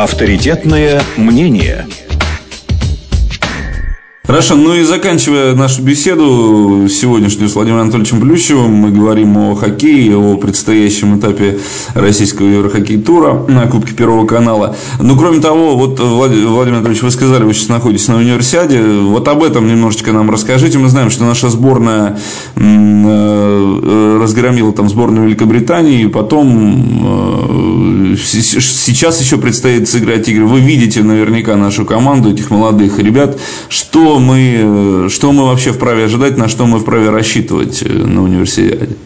Авторитетное мнение. Хорошо, ну и заканчивая нашу беседу сегодняшнюю с Владимиром Анатольевичем Плющевым, мы говорим о хоккее, о предстоящем этапе российского Еврохоккей-тура на Кубке Первого канала. Ну, кроме того, вот, Владимир Анатольевич, вы сказали, вы сейчас находитесь на универсиаде, вот об этом немножечко нам расскажите. Мы знаем, что наша сборная э, разгромила там сборную Великобритании, и потом э, сейчас еще предстоит сыграть игры. Вы видите наверняка нашу команду, этих молодых ребят, что мы, что мы вообще вправе ожидать, на что мы вправе рассчитывать э, на универсиаде?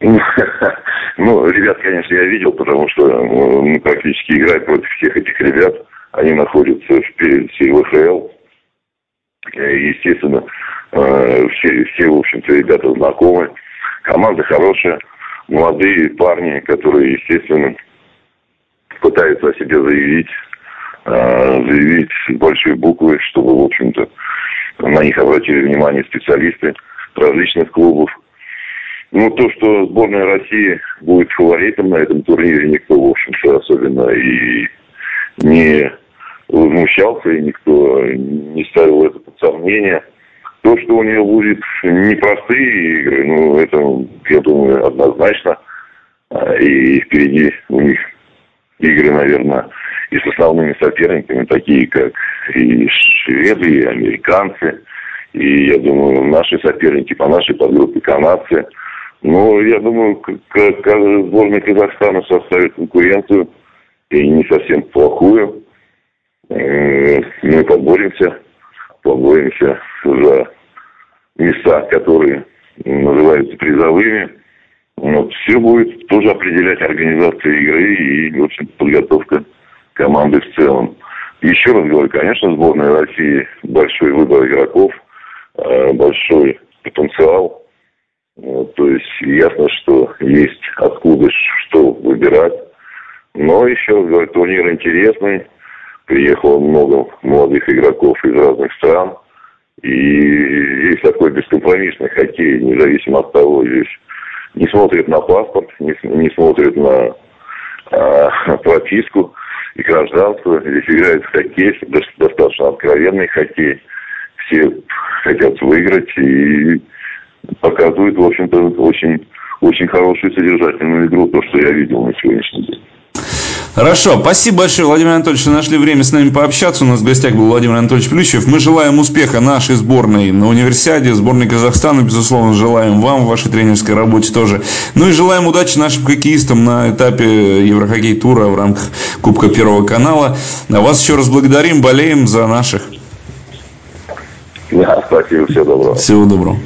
Ну, ребят, конечно, я видел, потому что мы практически играем против всех этих ребят. Они находятся в всей ВХЛ. Естественно, э, все, все, в общем-то, ребята знакомы. Команда хорошая. Молодые парни, которые, естественно, пытаются о себе заявить. Э, заявить большой буквы, чтобы, в общем-то, на них обратили внимание специалисты различных клубов. Ну, то, что сборная России будет фаворитом на этом турнире, никто, в общем-то, особенно и возмущался, и никто не ставил это под сомнение. То, что у нее будет непростые игры, ну, это, я думаю, однозначно. А, и впереди у них игры, наверное, и с основными соперниками, такие как и шведы, и американцы, и, я думаю, наши соперники по нашей подгруппе канадцы. Но я думаю, сборная Казахстана составит конкуренцию, и не совсем плохую. Мы поборемся, поборемся за места, которые называются призовыми. Вот, все будет тоже определять организация игры и, в подготовка команды в целом. Еще раз говорю, конечно, сборная России большой выбор игроков, э, большой потенциал. То есть ясно, что есть откуда что выбирать. Но еще раз говорю, турнир интересный. Приехало много молодых игроков из разных стран. И есть такой бескомпромиссный хоккей, независимо от того, здесь не смотрят на паспорт, не, не смотрят на а, прописку и гражданство. Здесь играет хоккей, достаточно откровенный хоккей. Все хотят выиграть и показывают, в общем-то, очень, очень хорошую содержательную игру, то, что я видел на сегодняшний день. Хорошо, спасибо большое, Владимир Анатольевич, что нашли время с нами пообщаться. У нас в гостях был Владимир Анатольевич Плющев. Мы желаем успеха нашей сборной на универсиаде, сборной Казахстана, безусловно, желаем вам в вашей тренерской работе тоже. Ну и желаем удачи нашим хоккеистам на этапе Еврохоккей тура в рамках Кубка Первого канала. А вас еще раз благодарим, болеем за наших. Да, спасибо, всего доброго. Всего доброго.